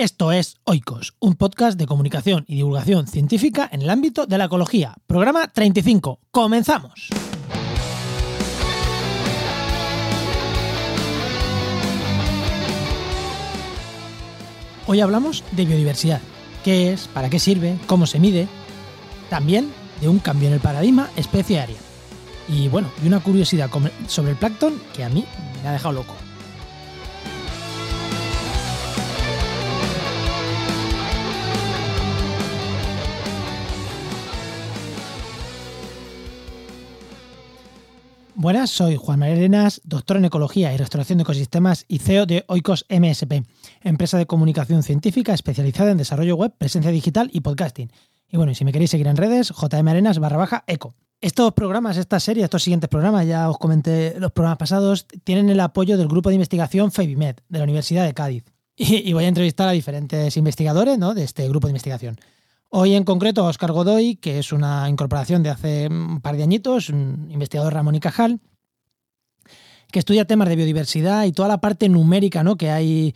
Esto es Oikos, un podcast de comunicación y divulgación científica en el ámbito de la ecología. Programa 35. ¡Comenzamos! Hoy hablamos de biodiversidad. ¿Qué es? ¿Para qué sirve? ¿Cómo se mide? También de un cambio en el paradigma especie-área. Y bueno, y una curiosidad sobre el plancton que a mí me ha dejado loco. Buenas, soy Juan María Arenas, doctor en Ecología y Restauración de Ecosistemas y CEO de Oikos MSP, empresa de comunicación científica especializada en desarrollo web, presencia digital y podcasting. Y bueno, y si me queréis seguir en redes, jmarenas barra baja eco. Estos programas, esta serie, estos siguientes programas, ya os comenté los programas pasados, tienen el apoyo del grupo de investigación FEBIMED de la Universidad de Cádiz. Y, voy a entrevistar a diferentes investigadores de este grupo de investigación. Hoy en concreto Oscar Godoy, que es una incorporación de hace un par de añitos, un investigador Ramón y Cajal, que estudia temas de biodiversidad y toda la parte numérica ¿no? que hay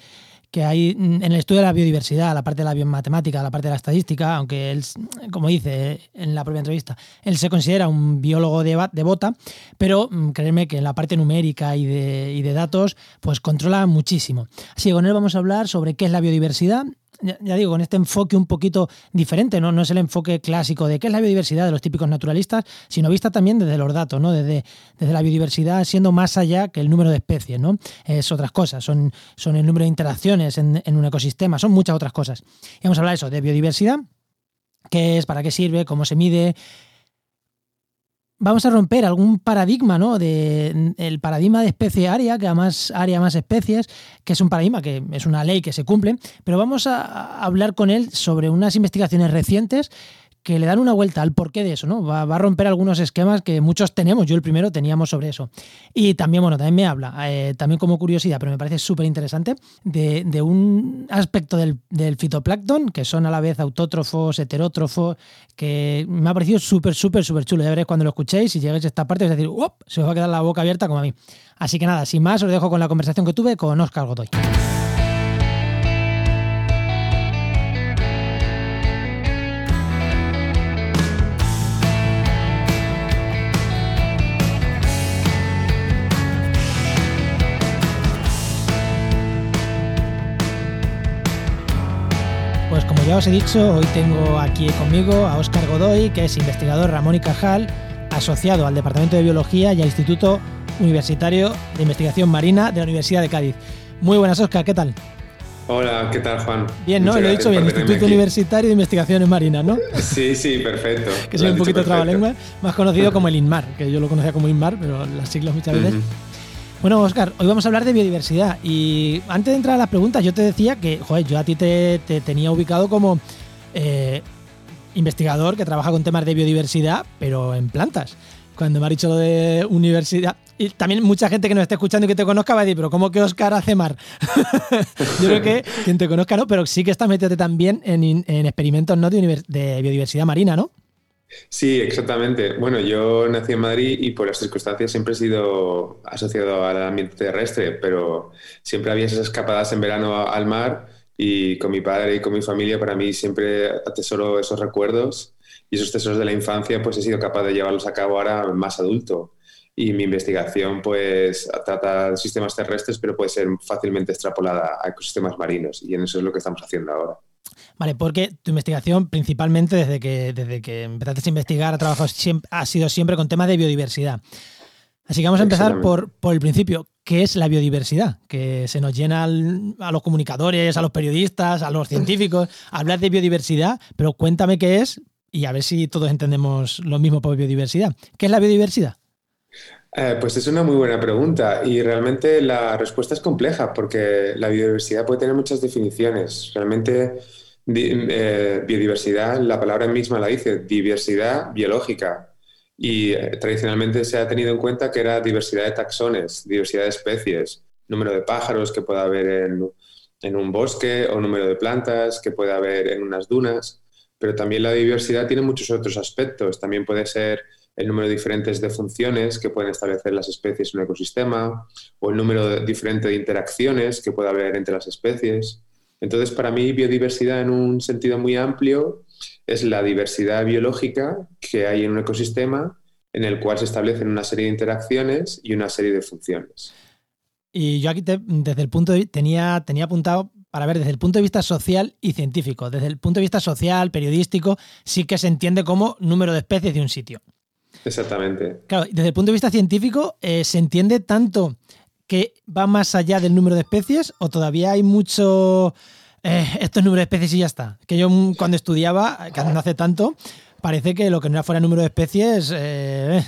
que hay en el estudio de la biodiversidad, la parte de la biomatemática, la parte de la estadística, aunque él, como dice en la propia entrevista, él se considera un biólogo de, bota, pero mm, créeme que en la parte numérica y de, y de datos, pues controla muchísimo. Así que con él vamos a hablar sobre qué es la biodiversidad, ya, digo, con este enfoque un poquito diferente, ¿no? No es el enfoque clásico de qué es la biodiversidad de los típicos naturalistas, sino vista también desde los datos, ¿no? Desde, desde la biodiversidad siendo más allá que el número de especies, ¿no? Es otras cosas, son, son el número de interacciones en, en un ecosistema, son muchas otras cosas. Y vamos a hablar de eso, de biodiversidad, qué es, para qué sirve, cómo se mide, vamos a romper algún paradigma, ¿no? De, el paradigma de especie área, que además área más especies, que es un paradigma que es una ley que se cumple, pero vamos a hablar con él sobre unas investigaciones recientes que le dan una vuelta al porqué de eso, ¿no? Va, a romper algunos esquemas que muchos tenemos, yo el primero teníamos sobre eso. Y también, bueno, también me habla, eh, también como curiosidad, pero me parece súper interesante, de, un aspecto del, fitoplancton, que son a la vez autótrofos, heterótrofos, que me ha parecido súper, súper, súper chulo. Ya veréis cuando lo escuchéis y lleguéis a esta parte, es decir, se os va a quedar la boca abierta como a mí. Así que nada, sin más, os dejo con la conversación que tuve con Oscar Godoy. Ya os he dicho, hoy tengo aquí conmigo a Óscar Godoy, que es investigador Ramón y Cajal, asociado al Departamento de Biología y al Instituto Universitario de Investigación Marina de la Universidad de Cádiz. Muy buenas, Óscar, ¿qué tal? Hola, ¿qué tal, Juan? Bien, ¿no? Lo he dicho bien, Instituto Universitario de Investigaciones Marinas, ¿no? Sí, sí, perfecto. que soy un poquito trabalengua, más conocido como el INMAR, que yo lo conocía como INMAR, pero las siglas muchas veces. Bueno, Oscar, hoy vamos a hablar de biodiversidad. Y antes de entrar a las preguntas, yo te decía que, joder, yo a ti te, tenía ubicado como eh, investigador que trabaja con temas de biodiversidad, pero en plantas. Cuando me ha dicho lo de universidad. Y también mucha gente que nos esté escuchando y que te conozca va a decir, pero ¿cómo que Oscar hace mar? yo creo que quien te conozca no, pero sí que estás metido también en, experimentos ¿no? de, de biodiversidad marina, ¿no? Sí, exactamente. Bueno, yo nací en Madrid y por las circunstancias siempre he sido asociado al ambiente terrestre, pero siempre había esas escapadas en verano al mar y con mi padre y con mi familia para mí siempre atesoro esos recuerdos y esos tesoros de la infancia pues he sido capaz de llevarlos a cabo ahora más adulto. Y mi investigación pues trata sistemas terrestres pero puede ser fácilmente extrapolada a ecosistemas marinos y en eso es lo que estamos haciendo ahora. Vale, porque tu investigación principalmente desde que, desde que empezaste a investigar ha, trabajado siempre, ha sido siempre con temas de biodiversidad. Así que vamos a empezar por, por el principio. ¿Qué es la biodiversidad? Que se nos llena a los comunicadores, a los periodistas, a los científicos, hablar de biodiversidad, pero cuéntame qué es y a ver si todos entendemos lo mismo por biodiversidad. ¿Qué es la biodiversidad? Eh, pues es una muy buena pregunta y realmente la respuesta es compleja porque la biodiversidad puede tener muchas definiciones. Realmente eh, biodiversidad, la palabra misma la dice, diversidad biológica. Y eh, tradicionalmente se ha tenido en cuenta que era diversidad de taxones, diversidad de especies, número de pájaros que pueda haber en, en un bosque o número de plantas que pueda haber en unas dunas. Pero también la diversidad tiene muchos otros aspectos. También puede ser el número diferentes de funciones que pueden establecer las especies en un ecosistema o el número diferente de interacciones que puede haber entre las especies Entonces, para mí, biodiversidad en un sentido muy amplio es la diversidad biológica que hay en un ecosistema en el cual se establecen una serie de interacciones y una serie de funciones. Y yo aquí desde el punto de tenía, tenía apuntado para ver desde el punto de vista social y científico. Desde el punto de vista social, periodístico, sí que se entiende como número de especies de un sitio. Exactamente. Claro, desde el punto de vista científico, eh, ¿se entiende tanto que va más allá del número de especies o todavía hay mucho... Eh, estos números de especies y ya está. Que yo mm, cuando estudiaba, que no hace tanto, parece que lo que no era fuera número de especies... Eh,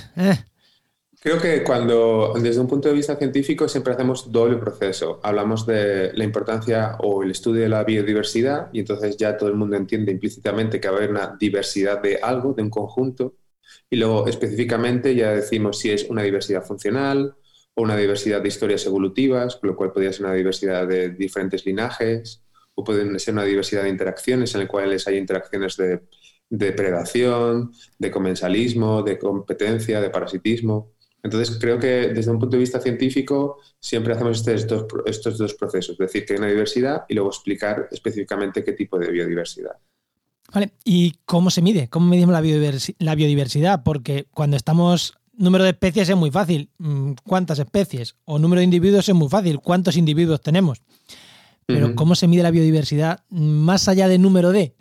Creo que cuando, desde un punto de vista científico, siempre hacemos doble proceso. Hablamos de la importancia o el estudio de la biodiversidad y entonces ya todo el mundo entiende implícitamente que va a haber una diversidad de algo, de un conjunto. Y luego específicamente ya decimos si es una diversidad funcional o una diversidad de historias evolutivas, con lo cual podría ser una diversidad de diferentes linajes o pueden ser una diversidad de interacciones en las cuales hay interacciones de, de predación, de comensalismo, de competencia, de parasitismo. Entonces, creo que desde un punto de vista científico siempre hacemos estos, estos dos procesos, es decir, que hay una diversidad y luego explicar específicamente qué tipo de biodiversidad. Vale, ¿y cómo se mide? ¿Cómo medimos la, la biodiversidad? Porque cuando estamos número de especies es muy fácil. Mm, ¿Cuántas especies? O número de individuos es muy fácil. ¿Cuántos individuos tenemos? Pero ¿cómo se mide la biodiversidad más allá del número de?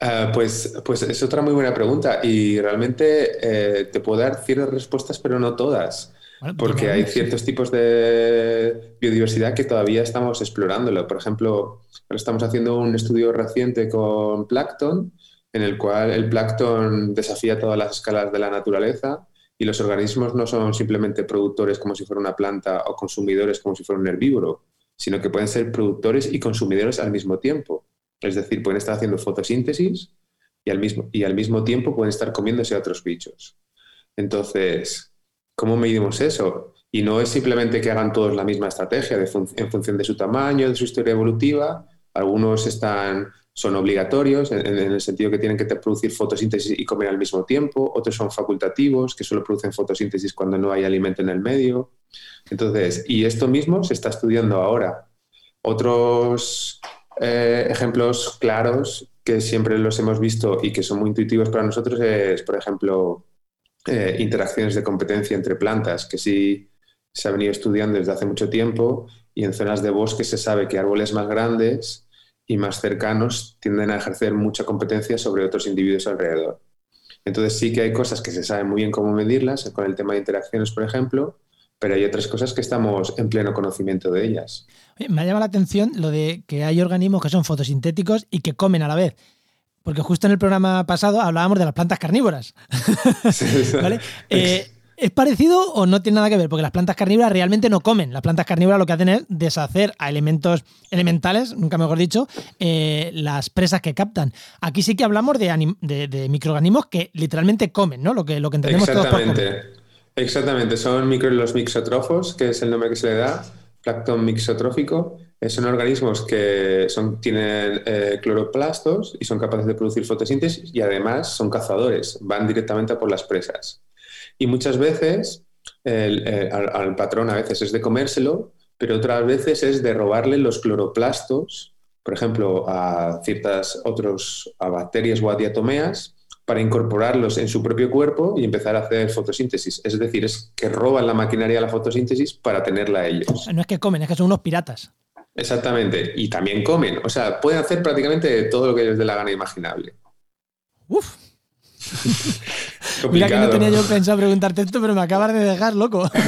Ah, pues, pues es otra muy buena pregunta y realmente eh, te puedo dar ciertas respuestas, pero no todas. Porque hay ciertos tipos de biodiversidad que todavía estamos explorándolo. Por ejemplo, estamos haciendo un estudio reciente con plancton, en el cual el plancton desafía todas las escalas de la naturaleza y los organismos no son simplemente productores como si fuera una planta o consumidores como si fuera un herbívoro, sino que pueden ser productores y consumidores al mismo tiempo. Es decir, pueden estar haciendo fotosíntesis y al mismo, y al mismo tiempo pueden estar comiéndose a otros bichos. Entonces, ¿cómo medimos eso? Y no es simplemente que hagan todos la misma estrategia en función de su tamaño, de su historia evolutiva. Algunos están, son obligatorios en, el sentido que tienen que producir fotosíntesis y comer al mismo tiempo. Otros son facultativos, que solo producen fotosíntesis cuando no hay alimento en el medio. Entonces, y esto mismo se está estudiando ahora. Otros eh, ejemplos claros que siempre los hemos visto y que son muy intuitivos para nosotros es, por ejemplo, eh, interacciones de competencia entre plantas, que sí se ha venido estudiando desde hace mucho tiempo y en zonas de bosque se sabe que árboles más grandes y más cercanos tienden a ejercer mucha competencia sobre otros individuos alrededor. Entonces sí que hay cosas que se saben muy bien cómo medirlas, con el tema de interacciones, por ejemplo, pero hay otras cosas que estamos en pleno conocimiento de ellas. Me ha llamado la atención lo de que hay organismos que son fotosintéticos y que comen a la vez. Porque justo en el programa pasado hablábamos de las plantas carnívoras. Eh, ¿Es parecido o no tiene nada que ver? Porque las plantas carnívoras realmente no comen. Las plantas carnívoras lo que hacen es deshacer a elementos elementales, nunca mejor dicho, eh, las presas que captan. Aquí sí que hablamos de, microorganismos que literalmente comen, ¿no? Lo que, lo que entendemos todos por comer. Exactamente, son micro, los mixotrofos, que es el nombre que se le da, plancton mixotrófico. Son organismos que son, tienen eh, cloroplastos y son capaces de producir fotosíntesis y además son cazadores, van directamente a por las presas. Y muchas veces eh, al, patrón a veces es de comérselo, pero otras veces es de robarle los cloroplastos, por ejemplo, a ciertas otros, a bacterias o a diatomeas, para incorporarlos en su propio cuerpo y empezar a hacer fotosíntesis. Es decir, es que roban la maquinaria de la fotosíntesis para tenerla ellos. No es que comen, es que son unos piratas. Exactamente, y también comen. O sea, pueden hacer prácticamente todo lo que les dé la gana imaginable. Uf. Mira que no tenía yo pensado preguntarte esto, pero me acabas de dejar loco.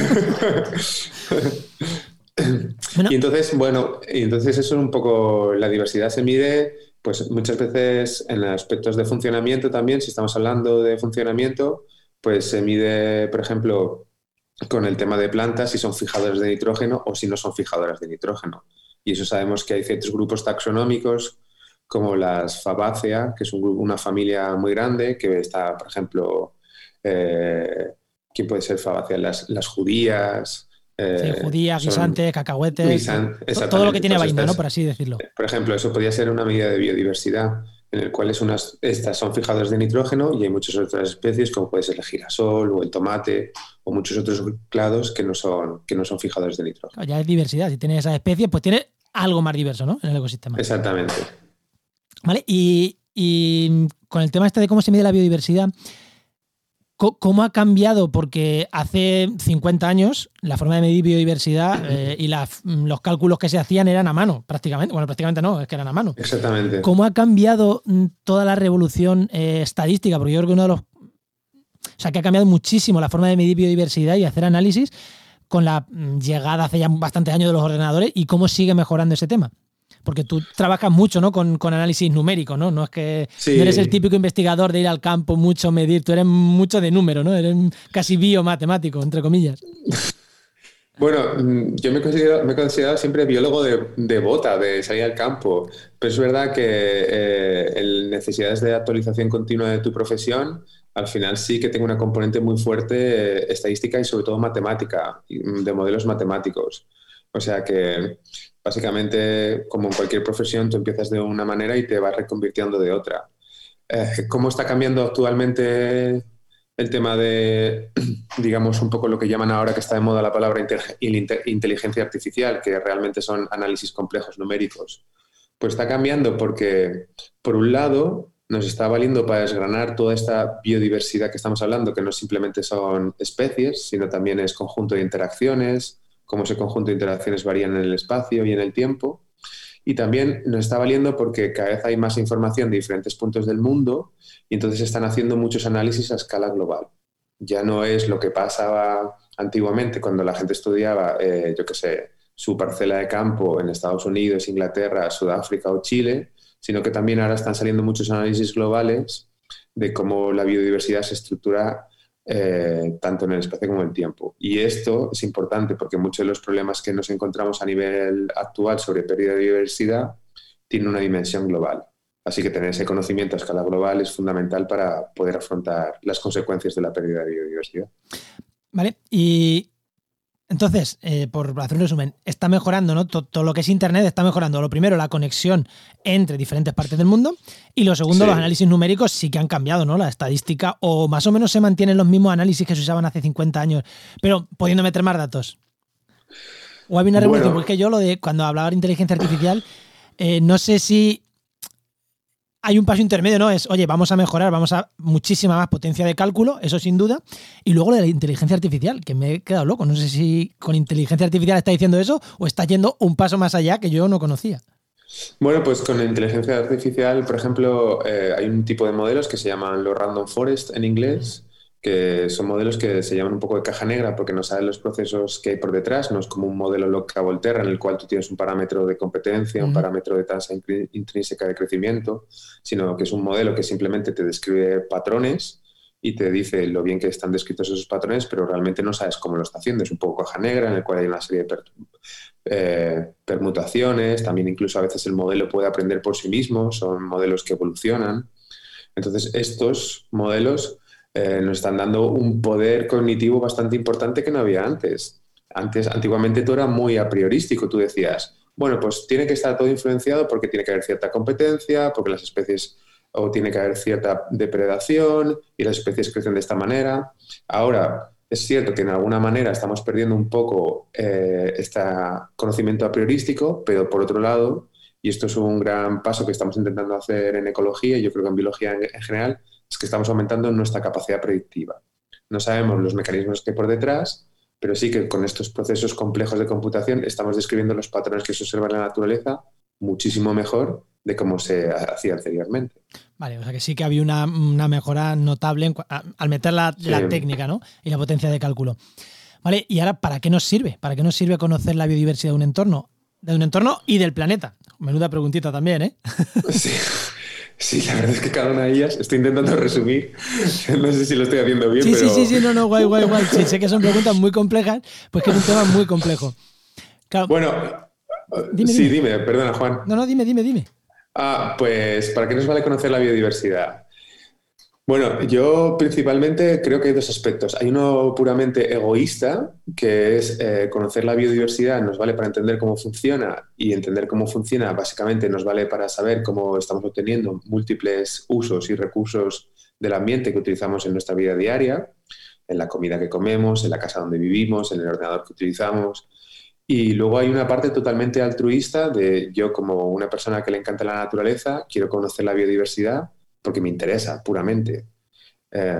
Y entonces, bueno, y entonces eso es un poco, la diversidad se mide pues muchas veces en aspectos de funcionamiento también, si estamos hablando de funcionamiento, pues se mide, por ejemplo, con el tema de plantas si son fijadoras de nitrógeno o si no son fijadoras de nitrógeno. Y eso sabemos que hay ciertos grupos taxonómicos como las Fabaceae, que es una familia muy grande, que está, por ejemplo, eh, ¿quién puede ser Fabaceae? Las, las judías, eh, judías, guisantes, cacahuetes, todo lo que tiene vaina, ¿no? Por así decirlo. Por ejemplo, eso podría ser una medida de biodiversidad en el cual es unas, estas son fijadoras de nitrógeno y hay muchas otras especies, como puede ser el girasol o el tomate o muchos otros clados que no son, que no son fijadores de nitrógeno. Ya es diversidad. Si tiene esas especies, pues tiene algo más diverso, ¿no? En el ecosistema. Exactamente. Vale, y, y con el tema este de cómo se mide la biodiversidad, ¿Cómo ha cambiado? Porque hace 50 años la forma de medir biodiversidad eh, y los cálculos que se hacían eran a mano, prácticamente. Bueno, prácticamente no, es que eran a mano. Exactamente. ¿Cómo ha cambiado mm, toda la revolución eh, estadística? Porque yo creo que uno de los. O sea, que ha cambiado muchísimo la forma de medir biodiversidad y hacer análisis con la mm, llegada hace ya bastantes años de los ordenadores y cómo sigue mejorando ese tema. Porque tú trabajas mucho ¿no? con, análisis numérico, ¿no? No es que no eres el típico investigador de ir al campo mucho, medir, tú eres mucho de número, ¿no? Eres casi biomatemático, entre comillas. Bueno, mm, yo me, he considerado siempre biólogo de, bota, de salir al campo, pero es verdad que eh, necesidades de actualización continua de tu profesión, al final sí que tengo una componente muy fuerte eh, estadística y sobre todo matemática, mm, de modelos matemáticos. O sea que básicamente, como en cualquier profesión, tú empiezas de una manera y te vas reconvirtiendo de otra. Eh, ¿Cómo está cambiando actualmente el tema de, digamos, un poco lo que llaman ahora que está de moda la palabra inteligencia artificial, que realmente son análisis complejos numéricos? Pues está cambiando porque, por un lado, nos está valiendo para desgranar toda esta biodiversidad que estamos hablando, que no simplemente son especies, sino también es conjunto de interacciones, cómo ese conjunto de interacciones varían en el espacio y en el tiempo. Y también nos está valiendo porque cada vez hay más información de diferentes puntos del mundo y entonces están haciendo muchos análisis a escala global. Ya no es lo que pasaba antiguamente cuando la gente estudiaba, eh, yo qué sé, su parcela de campo en Estados Unidos, Inglaterra, Sudáfrica o Chile, sino que también ahora están saliendo muchos análisis globales de cómo la biodiversidad se estructura eh, tanto en el espacio como en el tiempo. Y esto es importante porque muchos de los problemas que nos encontramos a nivel actual sobre pérdida de biodiversidad tienen una dimensión global. Así que tener ese conocimiento a escala global es fundamental para poder afrontar las consecuencias de la pérdida de biodiversidad. Vale, y entonces, eh, por hacer un resumen, está mejorando, ¿no? Todo, lo que es Internet está mejorando. Lo primero, la conexión entre diferentes partes del mundo. Y lo segundo, los análisis numéricos sí que han cambiado, ¿no? La estadística, o más o menos se mantienen los mismos análisis que se usaban hace 50 años, pero pudiendo meter más datos. O hay una revolución, porque yo lo de cuando hablaba de inteligencia artificial, eh, no sé si hay un paso intermedio, ¿no? Es, oye, vamos a mejorar, vamos a muchísima más potencia de cálculo, eso sin duda. Y luego lo de la inteligencia artificial, que me he quedado loco. No sé si con inteligencia artificial está diciendo eso o está yendo un paso más allá que yo no conocía. Bueno, pues con la inteligencia artificial, por ejemplo, eh, hay un tipo de modelos que se llaman los random forest en inglés, que son modelos que se llaman un poco de caja negra porque no saben los procesos que hay por detrás, no es como un modelo loca volterra en el cual tú tienes un parámetro de competencia, un parámetro de tasa intrínseca de crecimiento, sino que es un modelo que simplemente te describe patrones y te dice lo bien que están descritos esos patrones, pero realmente no sabes cómo lo está haciendo. Es un poco caja negra en el cual hay una serie de eh, permutaciones, también incluso a veces el modelo puede aprender por sí mismo, son modelos que evolucionan. Entonces, estos modelos eh, nos están dando un poder cognitivo bastante importante que no había antes. Antes, antiguamente todo era muy a priorístico. Tú decías, bueno, pues tiene que estar todo influenciado porque tiene que haber cierta competencia, porque las especies o tiene que haber cierta depredación y las especies crecen de esta manera. Ahora, es cierto que en alguna manera estamos perdiendo un poco eh, este conocimiento a priorístico, pero por otro lado, y esto es un gran paso que estamos intentando hacer en ecología y yo creo que en biología en general, es que estamos aumentando nuestra capacidad predictiva. No sabemos los mecanismos que hay por detrás, pero sí que con estos procesos complejos de computación estamos describiendo los patrones que se observan en la naturaleza muchísimo mejor de cómo se hacía anteriormente. Vale, o sea que sí que había una, mejora notable al meter la, técnica ¿no? y la potencia de cálculo. Vale, y ahora, ¿para qué nos sirve? ¿Para qué nos sirve conocer la biodiversidad de un entorno? De un entorno y del planeta. Menuda preguntita también, ¿eh? Sí. Sí, la verdad es que cada una de ellas estoy intentando resumir. No sé si lo estoy haciendo bien, sí, pero... Sí, sí, sí, no, no, guay, guay, guay. Sí, sé que son preguntas muy complejas, pues que es un tema muy complejo. Bueno, sí, dime, perdona, Juan. No, no, dime, dime, dime. Ah, pues, ¿para qué nos vale conocer la biodiversidad? Bueno, yo principalmente creo que hay dos aspectos. Hay uno puramente egoísta, que es eh, conocer la biodiversidad, nos vale para entender cómo funciona y entender cómo funciona básicamente nos vale para saber cómo estamos obteniendo múltiples usos y recursos del ambiente que utilizamos en nuestra vida diaria, en la comida que comemos, en la casa donde vivimos, en el ordenador que utilizamos. Y luego hay una parte totalmente altruista de yo como una persona que le encanta la naturaleza, quiero conocer la biodiversidad porque me interesa puramente. Eh,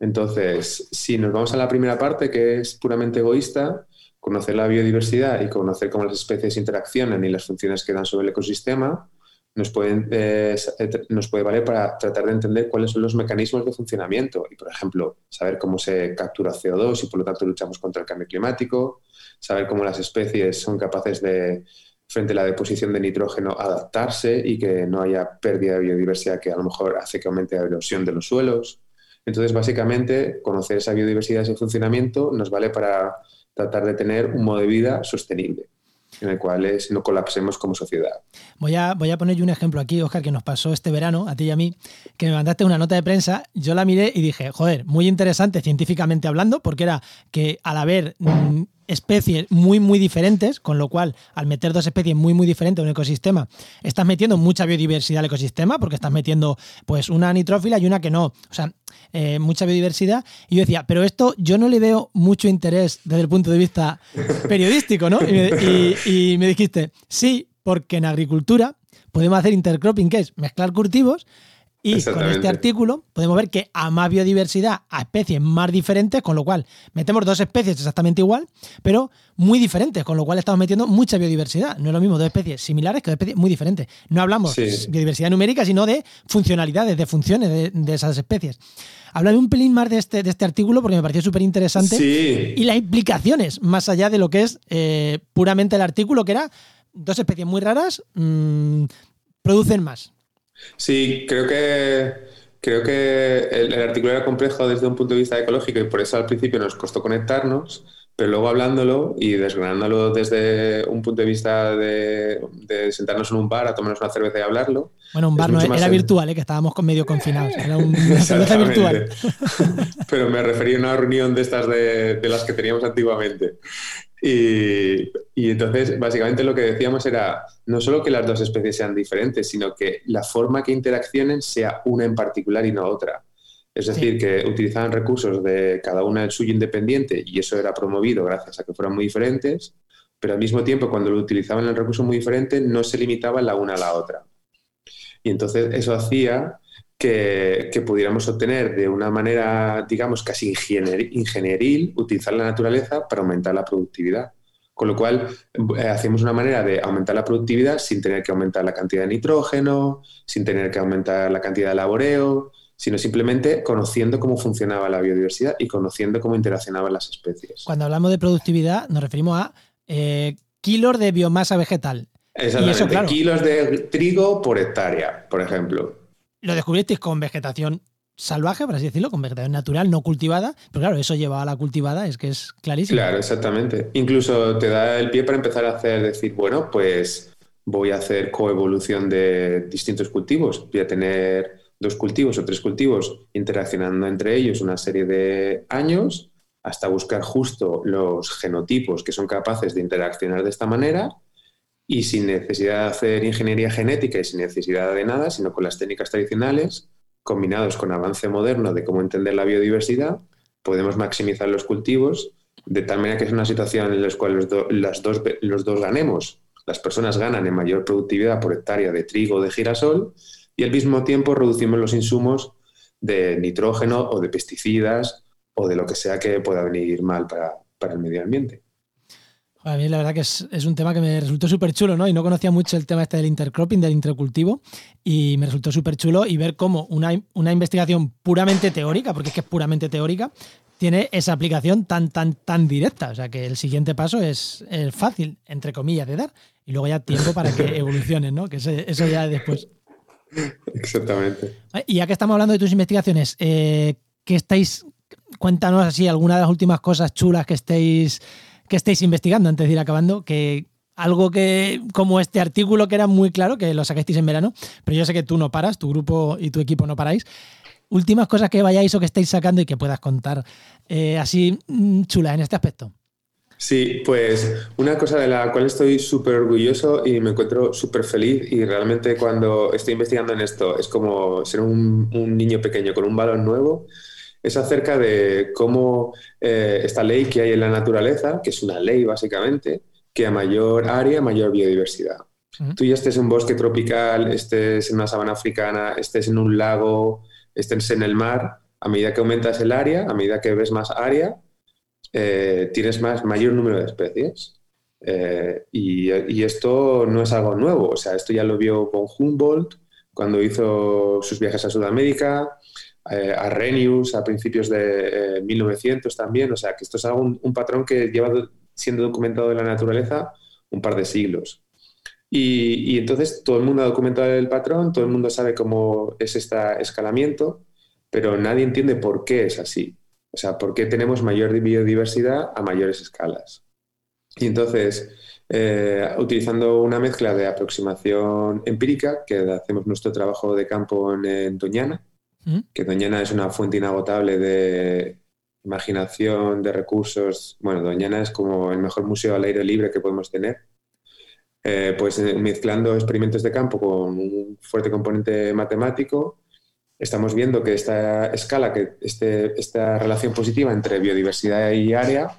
entonces, si nos vamos a la primera parte, que es puramente egoísta, conocer la biodiversidad y conocer cómo las especies interaccionan y las funciones que dan sobre el ecosistema, nos, pueden, eh, eh, nos puede valer para tratar de entender cuáles son los mecanismos de funcionamiento y, por ejemplo, saber cómo se captura CO2 y por lo tanto luchamos contra el cambio climático, saber cómo las especies son capaces de, frente a la deposición de nitrógeno, adaptarse y que no haya pérdida de biodiversidad que a lo mejor hace que aumente la erosión de los suelos. Entonces, básicamente, conocer esa biodiversidad, ese funcionamiento, nos vale para tratar de tener un modo de vida sostenible en el cual no colapsemos como sociedad. Voy a, voy a poner yo un ejemplo aquí, Oscar, que nos pasó este verano, a ti y a mí, que me mandaste una nota de prensa, yo la miré y dije, joder, muy interesante científicamente hablando, porque era que al haber mm, especies muy, muy diferentes, con lo cual, al meter dos especies muy, muy diferentes en un ecosistema, estás metiendo mucha biodiversidad al ecosistema, porque estás metiendo pues una nitrófila y una que no. O sea, eh, mucha biodiversidad. Y yo decía, pero esto yo no le veo mucho interés desde el punto de vista periodístico, ¿no? y me dijiste, sí, porque en agricultura podemos hacer intercropping, que es mezclar cultivos, y con este artículo podemos ver que a más biodiversidad, a especies más diferentes, con lo cual metemos dos especies exactamente igual, pero muy diferentes, con lo cual estamos metiendo mucha biodiversidad. No es lo mismo dos especies similares que dos especies muy diferentes. No hablamos de biodiversidad numérica, sino de funcionalidades, de funciones de, esas especies. Háblame un pelín más de este, de este artículo porque me pareció súper interesante. Y las implicaciones, más allá de lo que es eh, puramente el artículo, que era dos especies muy raras, mmm, producen más. Sí, creo que, creo que el, artículo era complejo desde un punto de vista ecológico y por eso al principio nos costó conectarnos, pero luego hablándolo y desgranándolo desde un punto de vista de, sentarnos en un bar a tomarnos una cerveza y hablarlo. Bueno, un bar no era virtual, ¿eh? que estábamos con medio confinados, era una cerveza virtual. pero me refería a una reunión de estas de, de las que teníamos antiguamente. Y, entonces, básicamente lo que decíamos era no solo que las dos especies sean diferentes, sino que la forma que interaccionen sea una en particular y no otra. Es decir, que utilizaban recursos de cada una el suyo independiente y eso era promovido gracias a que fueran muy diferentes, pero al mismo tiempo cuando lo utilizaban el recurso muy diferente no se limitaban la una a la otra. Y entonces eso hacía que, pudiéramos obtener de una manera, digamos, casi ingenieril, utilizar la naturaleza para aumentar la productividad. Con lo cual, eh, hacemos una manera de aumentar la productividad sin tener que aumentar la cantidad de nitrógeno, sin tener que aumentar la cantidad de laboreo, sino simplemente conociendo cómo funcionaba la biodiversidad y conociendo cómo interaccionaban las especies. Cuando hablamos de productividad, nos referimos a eh, kilos de biomasa vegetal. Exactamente, kilos de trigo por hectárea, por ejemplo lo descubristeis con vegetación salvaje, por así decirlo, con vegetación natural, no cultivada, pero claro, eso lleva a la cultivada, es que es clarísimo. Claro, exactamente. Incluso te da el pie para empezar a hacer, decir, bueno, pues voy a hacer coevolución de distintos cultivos, voy a tener dos cultivos o tres cultivos interaccionando entre ellos una serie de años hasta buscar justo los genotipos que son capaces de interaccionar de esta manera y sin necesidad de hacer ingeniería genética y sin necesidad de nada, sino con las técnicas tradicionales, combinados con avance moderno de cómo entender la biodiversidad, podemos maximizar los cultivos de tal manera que es una situación en la cual los, dos, ganemos. Las personas ganan en mayor productividad por hectárea de trigo o de girasol y al mismo tiempo reducimos los insumos de nitrógeno o de pesticidas o de lo que sea que pueda venir mal para el medio ambiente. A mí la verdad que es, un tema que me resultó súper chulo, ¿no? Y no conocía mucho el tema este del intercropping, del intercultivo, y me resultó súper chulo y ver cómo una, una, investigación puramente teórica, porque es que es puramente teórica, tiene esa aplicación tan, tan, tan directa. O sea que el siguiente paso es, fácil, entre comillas, de dar, y luego ya tiempo para que evolucionen, ¿no? Que eso ya después. Exactamente. Y ya que estamos hablando de tus investigaciones, eh, ¿qué estáis? Cuéntanos así alguna de las últimas cosas chulas que estéis que estéis investigando antes de ir acabando, que algo que, como este artículo que era muy claro, que lo sacasteis en verano, pero yo sé que tú no paras, tu grupo y tu equipo no paráis. Últimas cosas que vayáis o que estéis sacando y que puedas contar eh, así mm, chulas en este aspecto. Sí, pues una cosa de la cual estoy súper orgulloso y me encuentro súper feliz y realmente cuando estoy investigando en esto es como ser un, un niño pequeño con un balón nuevo es acerca de cómo eh, esta ley que hay en la naturaleza, que es una ley básicamente, que a mayor área, mayor biodiversidad. Tú ya estés en un bosque tropical, estés en una sabana africana, estés en un lago, estés en el mar, a medida que aumentas el área, a medida que ves más área, eh, tienes más, mayor número de especies. Eh, y, esto no es algo nuevo, o sea, esto ya lo vio von Humboldt cuando hizo sus viajes a Sudamérica, eh, a Arrhenius a principios de 1900 también, o sea, que esto es algo, un, patrón que lleva siendo documentado en la naturaleza un par de siglos. Y, entonces todo el mundo ha documentado el patrón, todo el mundo sabe cómo es este escalamiento, pero nadie entiende por qué es así. O sea, por qué tenemos mayor biodiversidad a mayores escalas. Y entonces, eh, utilizando una mezcla de aproximación empírica, que hacemos nuestro trabajo de campo en, Doñana, ¿Mm? que Doñana es una fuente inagotable de imaginación, de recursos. Bueno, Doñana es como el mejor museo al aire libre que podemos tener. Eh, pues eh, mezclando experimentos de campo con un fuerte componente matemático, estamos viendo que esta escala, que este, esta relación positiva entre biodiversidad y área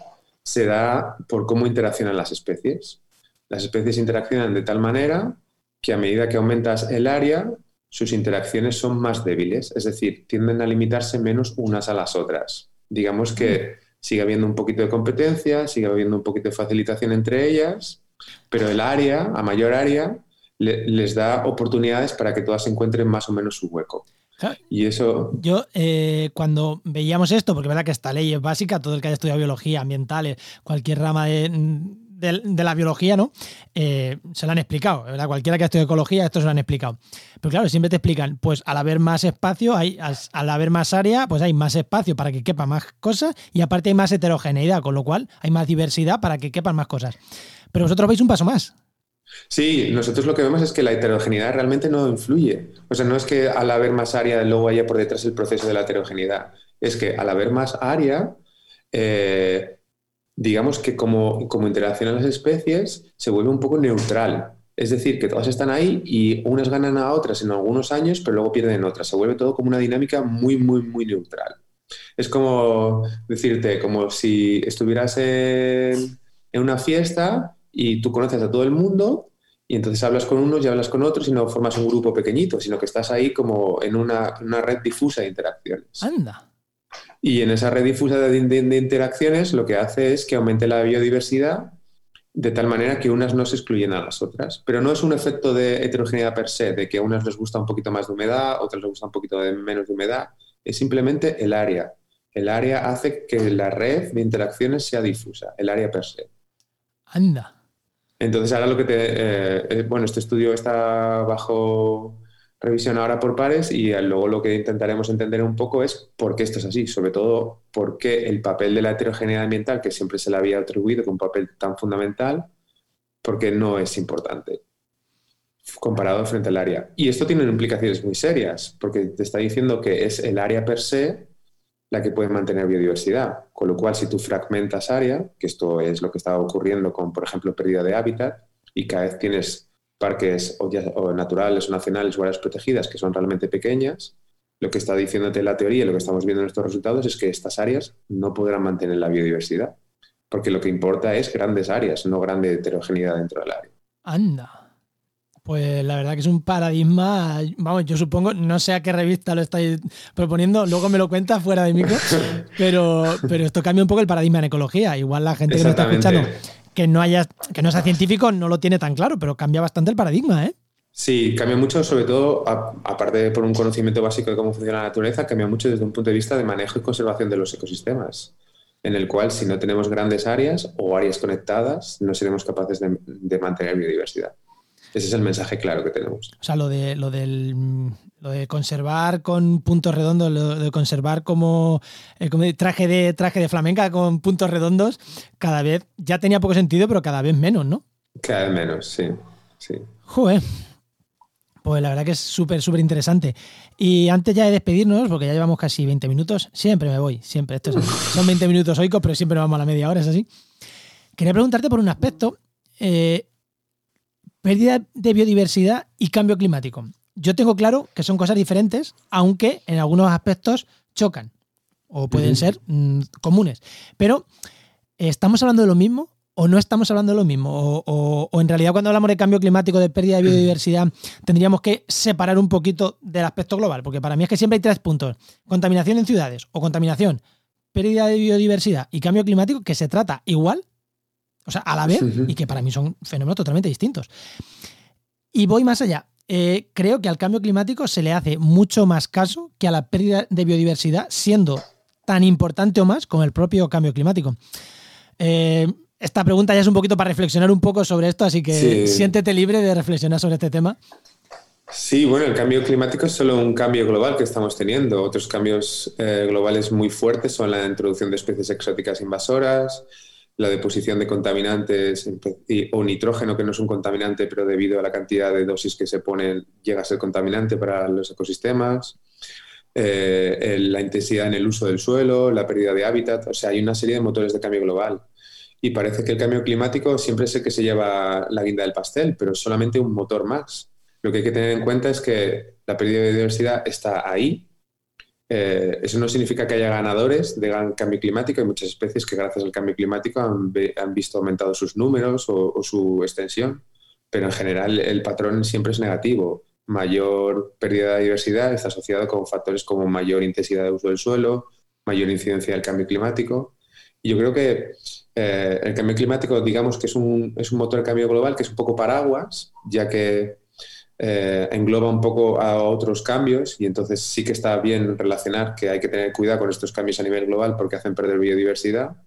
se da por cómo interaccionan las especies. Las especies interaccionan de tal manera que a medida que aumentas el área, sus interacciones son más débiles, es decir, tienden a limitarse menos unas a las otras. Digamos que sigue habiendo un poquito de competencia, sigue habiendo un poquito de facilitación entre ellas, pero el área, a mayor área, les da oportunidades para que todas encuentren más o menos su hueco. Y eso. Yo, eh, cuando veíamos esto, porque es verdad que esta ley es básica, todo el que haya estudiado biología, ambientales, cualquier rama de, la biología, ¿no? Eh, se lo han explicado, ¿verdad? Cualquiera que haya estudiado ecología, esto se lo han explicado. Pero claro, siempre te explican, pues al haber más espacio, hay, al, haber más área, pues hay más espacio para que quepa más cosas y aparte hay más heterogeneidad, con lo cual hay más diversidad para que quepan más cosas. Pero vosotros veis un paso más. Sí, nosotros lo que vemos es que la heterogeneidad realmente no influye. O sea, no es que al haber más área luego haya por detrás el proceso de la heterogeneidad. Es que al haber más área, eh, digamos que como, como interaccionan las especies, se vuelve un poco neutral. Es decir, que todas están ahí y unas ganan a otras en algunos años, pero luego pierden otras. Se vuelve todo como una dinámica muy, muy, muy neutral. Es como decirte, como si estuvieras en, en una fiesta y tú conoces a todo el mundo y entonces hablas con unos y hablas con otros y no formas un grupo pequeñito, sino que estás ahí como en una, red difusa de interacciones. Anda. Y en esa red difusa de, interacciones lo que hace es que aumente la biodiversidad de tal manera que unas no se excluyen a las otras. Pero no es un efecto de heterogeneidad per se, de que a unas les gusta un poquito más de humedad, a otras les gusta un poquito de menos de humedad. Es simplemente el área. El área hace que la red de interacciones sea difusa, el área per se. Anda. Entonces ahora lo que te... Eh, eh, bueno, este estudio está bajo revisión ahora por pares y luego lo que intentaremos entender un poco es por qué esto es así, sobre todo por qué el papel de la heterogeneidad ambiental, que siempre se le había atribuido como un papel tan fundamental, porque no es importante comparado frente al área. Y esto tiene implicaciones muy serias, porque te está diciendo que es el área per se la que puede mantener biodiversidad. Con lo cual, si tú fragmentas área, que esto es lo que está ocurriendo con, por ejemplo, pérdida de hábitat, y cada vez tienes parques o, naturales o nacionales o áreas protegidas que son realmente pequeñas, lo que está diciéndote la teoría y lo que estamos viendo en estos resultados es que estas áreas no podrán mantener la biodiversidad, porque lo que importa es grandes áreas, no grande heterogeneidad dentro del área. Anda. Pues la verdad que es un paradigma, vamos, yo supongo, no sé a qué revista lo estáis proponiendo, luego me lo cuenta fuera de micro, pero, pero esto cambia un poco el paradigma en ecología. Igual la gente que nos está escuchando, que no haya, que no sea científico, no lo tiene tan claro, pero cambia bastante el paradigma, ¿eh? Sí, cambia mucho, sobre todo, aparte de por un conocimiento básico de cómo funciona la naturaleza, cambia mucho desde un punto de vista de manejo y conservación de los ecosistemas, en el cual si no tenemos grandes áreas o áreas conectadas, no seremos capaces de mantener biodiversidad. Ese es el mensaje claro que tenemos. O sea, lo de, lo del, lo de conservar con puntos redondos, lo de conservar como, eh, como, traje, de, traje de flamenca con puntos redondos, cada vez ya tenía poco sentido, pero cada vez menos, ¿no? Cada vez menos, sí. sí. Joder. Pues la verdad que es súper, súper interesante. Y antes ya de despedirnos, porque ya llevamos casi 20 minutos, siempre me voy, siempre. Esto son 20 minutos oicos, pero siempre vamos a la media hora, es así. Quería preguntarte por un aspecto. Eh, pérdida de biodiversidad y cambio climático. Yo tengo claro que son cosas diferentes, aunque en algunos aspectos chocan o pueden ser mm, comunes. Pero, ¿estamos hablando de lo mismo o no estamos hablando de lo mismo, o, en realidad cuando hablamos de cambio climático, de pérdida de biodiversidad, tendríamos que separar un poquito del aspecto global, porque para mí es que siempre hay tres puntos. Contaminación en ciudades o contaminación, pérdida de biodiversidad y cambio climático que se trata igual, o sea, a la vez, y que para mí son fenómenos totalmente distintos. Y voy más allá. Eh, creo que al cambio climático se le hace mucho más caso que a la pérdida de biodiversidad, siendo tan importante o más como el propio cambio climático. Eh, esta pregunta ya es un poquito para reflexionar un poco sobre esto, así que siéntete libre de reflexionar sobre este tema. Sí, bueno, el cambio climático es solo un cambio global que estamos teniendo. Otros cambios eh, globales muy fuertes son la introducción de especies exóticas invasoras, la deposición de contaminantes o nitrógeno, que no es un contaminante, pero debido a la cantidad de dosis que se ponen llega a ser contaminante para los ecosistemas, eh, la intensidad en el uso del suelo, la pérdida de hábitat, o sea, hay una serie de motores de cambio global. Y parece que el cambio climático siempre es el que se lleva la guinda del pastel, pero es solamente un motor más. Lo que hay que tener en cuenta es que la pérdida de biodiversidad está ahí eh, eso no significa que haya ganadores de cambio climático. Hay muchas especies que gracias al cambio climático han, visto aumentados sus números o, su extensión, pero en general el patrón siempre es negativo. Mayor pérdida de diversidad está asociado con factores como mayor intensidad de uso del suelo, mayor incidencia del cambio climático. Y yo creo que eh, el cambio climático, digamos que es un, es un motor de cambio global que es un poco paraguas, ya que eh, engloba un poco a otros cambios y entonces sí que está bien relacionar que hay que tener cuidado con estos cambios a nivel global porque hacen perder biodiversidad,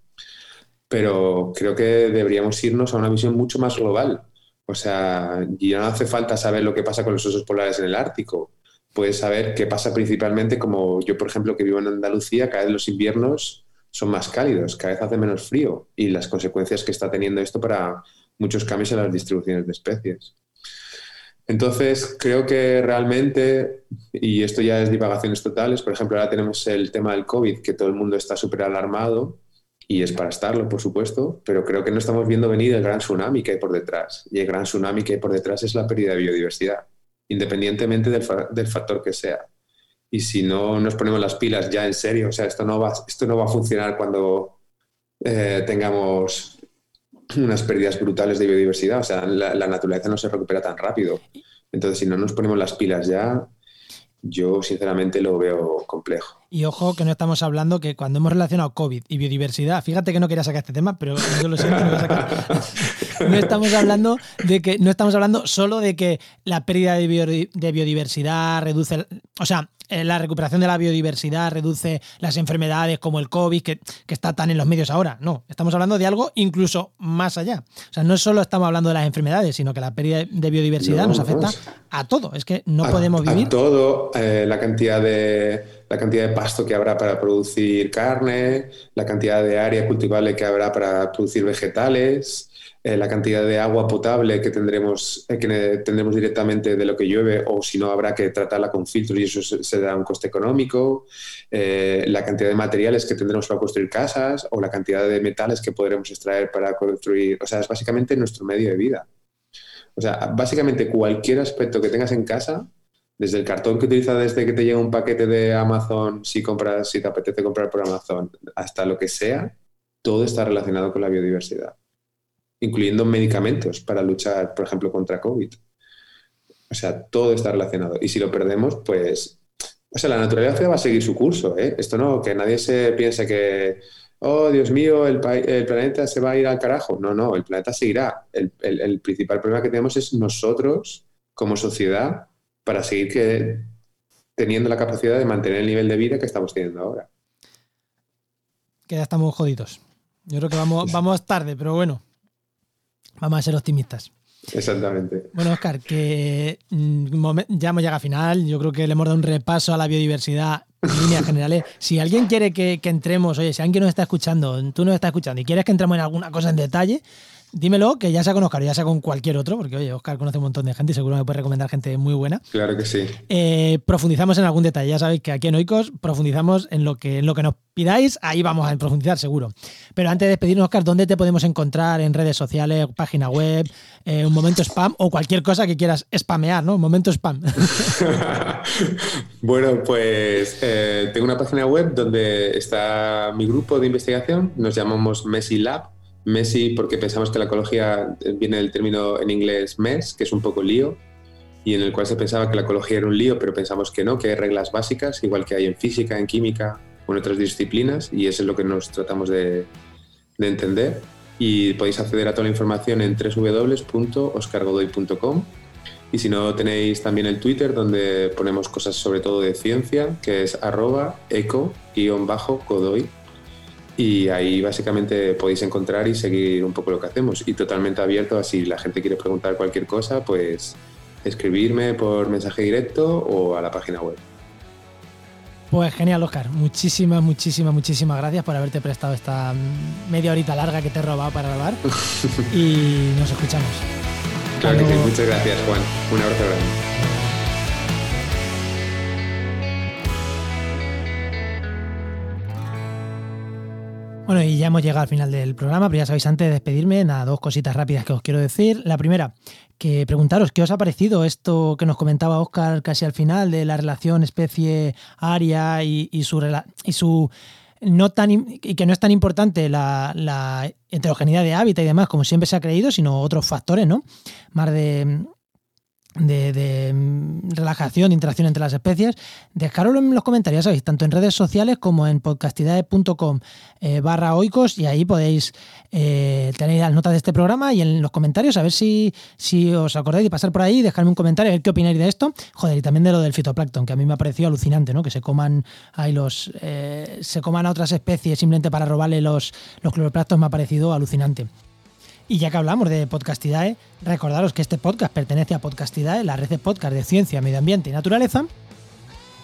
pero creo que deberíamos irnos a una visión mucho más global. O sea, ya no hace falta saber lo que pasa con los osos polares en el Ártico. Puedes saber qué pasa principalmente, como yo, por ejemplo, que vivo en Andalucía, cada vez los inviernos son más cálidos, cada vez hace menos frío y las consecuencias que está teniendo esto para muchos cambios en las distribuciones de especies. Entonces, creo que realmente, y esto ya es divagaciones totales, por ejemplo, ahora tenemos el tema del COVID, que todo el mundo está súper alarmado, y es para estarlo, por supuesto, pero creo que no estamos viendo venir el gran tsunami que hay por detrás. Y el gran tsunami que hay por detrás es la pérdida de biodiversidad, independientemente del, factor que sea. Y si no nos ponemos las pilas ya en serio, o sea, esto no va, esto no va a funcionar cuando eh, tengamos unas pérdidas brutales de biodiversidad. O sea, la, naturaleza no se recupera tan rápido. Entonces, si no nos ponemos las pilas ya, yo sinceramente lo veo complejo. Y ojo que no estamos hablando que cuando hemos relacionado COVID y biodiversidad, fíjate que no quería sacar este tema, pero yo lo siento, lo voy a sacar. No estamos hablando de que no estamos hablando solo de que la pérdida de, biodiversidad reduce, o sea, eh, la recuperación de la biodiversidad reduce las enfermedades como el COVID, que, está tan en los medios ahora. No, estamos hablando de algo incluso más allá. O sea, no solo estamos hablando de las enfermedades, sino que la pérdida de biodiversidad nos afecta a todo. Es que no podemos vivir. A todo, eh, la cantidad de la cantidad de pasto que habrá para producir carne, la cantidad de área cultivable que habrá para producir vegetales, eh, la cantidad de agua potable que tendremos, eh, que tendremos directamente de lo que llueve o si no habrá que tratarla con filtros y eso se, da un coste económico, eh, la cantidad de materiales que tendremos para construir casas o la cantidad de metales que podremos extraer para construir, o sea, es básicamente nuestro medio de vida. O sea, básicamente cualquier aspecto que tengas en casa, desde el cartón que utilizas desde que te llega un paquete de Amazon, si compras, si te apetece comprar por Amazon, hasta lo que sea, todo está relacionado con la biodiversidad incluyendo medicamentos para luchar, por ejemplo, contra COVID. O sea, todo está relacionado. Y si lo perdemos, pues, o sea, la naturaleza va a seguir su curso. ¿eh? Esto no, que nadie se piense que, oh, Dios mío, el, planeta se va a ir al carajo. No, no, el planeta seguirá. El, principal problema que tenemos es nosotros, como sociedad, para seguir teniendo la capacidad de mantener el nivel de vida que estamos teniendo ahora. Que ya estamos jodidos. Yo creo que vamos, vamos tarde, pero bueno. Vamos a ser optimistas. Exactamente. Bueno, Oscar, que mm, ya hemos llegado a final. Yo creo que le hemos dado un repaso a la biodiversidad en líneas generales. Si alguien quiere que, que, entremos, oye, si alguien nos está escuchando, tú nos estás escuchando y quieres que entremos en alguna cosa en detalle, dímelo, que ya sea con Oscar, ya sea con cualquier otro, porque oye, Oscar conoce un montón de gente y seguro me puede recomendar gente muy buena. Claro que sí. Eh, profundizamos en algún detalle. Ya sabéis que aquí en Oikos profundizamos en lo que, en lo que nos pidáis, ahí vamos a profundizar seguro. Pero antes de despedirnos, Oscar, ¿dónde te podemos encontrar en redes sociales, página web, eh, un momento spam o cualquier cosa que quieras spamear, ¿no? Un momento spam. bueno, pues eh, tengo una página web donde está mi grupo de investigación, nos llamamos Messi Lab Messi porque pensamos que la ecología viene del término en inglés MES, que es un poco lío, y en el cual se pensaba que la ecología era un lío, pero pensamos que no, que hay reglas básicas, igual que hay en física, en química o en otras disciplinas, y eso es lo que nos tratamos de, de entender. Y podéis acceder a toda la información en www.oscargodoy.com. Y si no, tenéis también el Twitter, donde ponemos cosas sobre todo de ciencia, que es arroba eco-godoy y ahí básicamente podéis encontrar y seguir un poco lo que hacemos y totalmente abierto a si la gente quiere preguntar cualquier cosa, pues escribirme por mensaje directo o a la página web. Pues genial, Oscar. Muchísimas, muchísimas, muchísimas gracias por haberte prestado esta media horita larga que te he robado para grabar. y nos escuchamos. Claro que sí. Muchas gracias, Juan. Un abrazo grande. Bueno, y ya hemos llegado al final del programa, pero ya sabéis, antes de despedirme, nada, dos cositas rápidas que os quiero decir. La primera, que preguntaros, ¿qué os ha parecido esto que nos comentaba Oscar casi al final de la relación especie-área y, su, y su no tan y que no es tan importante la, la, heterogeneidad de hábitat y demás como siempre se ha creído, sino otros factores, ¿no? Más de de, mm, relajación, de interacción entre las especies, dejadlo en los comentarios, ¿sabéis? tanto en redes sociales como en podcastidades.com eh, barra oicos y ahí podéis eh, tener las notas de este programa y en los comentarios a ver si, si os acordáis de pasar por ahí, dejarme un comentario, a ver qué opináis de esto. Joder, y también de lo del fitoplancton, que a mí me ha parecido alucinante, ¿no? Que se coman ahí los eh, se coman a otras especies simplemente para robarle los, los me ha parecido alucinante. Y ya que hablamos de Podcastidae, recordaros que este podcast pertenece a Podcastidae, la red de podcast de ciencia, medio ambiente y naturaleza.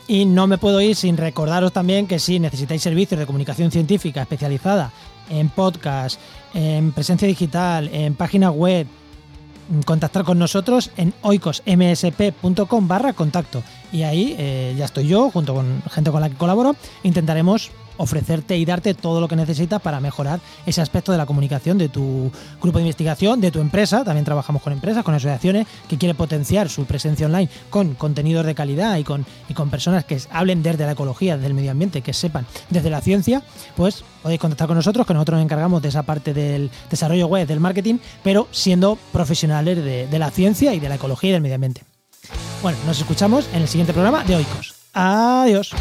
Y no me puedo ir sin recordaros también que si necesitáis servicios de comunicación científica especializada en podcast, en presencia digital, en página web, contactar con nosotros en oicosmsp.com barra contacto. Y ahí eh, ya estoy yo, junto con gente con la que colaboro, intentaremos ofrecerte y darte todo lo que necesitas para mejorar ese aspecto de la comunicación de tu grupo de investigación, de tu empresa. También trabajamos con empresas, con asociaciones que quieren potenciar su presencia online con contenidos de calidad y con, y con personas que hablen desde la ecología, desde el medio ambiente, que sepan desde la ciencia, pues podéis contactar con nosotros, que nosotros nos encargamos de esa parte del desarrollo web, del marketing, pero siendo profesionales de, la ciencia y de la ecología y del medio ambiente. Bueno, nos escuchamos en el siguiente programa de Oikos. Adiós.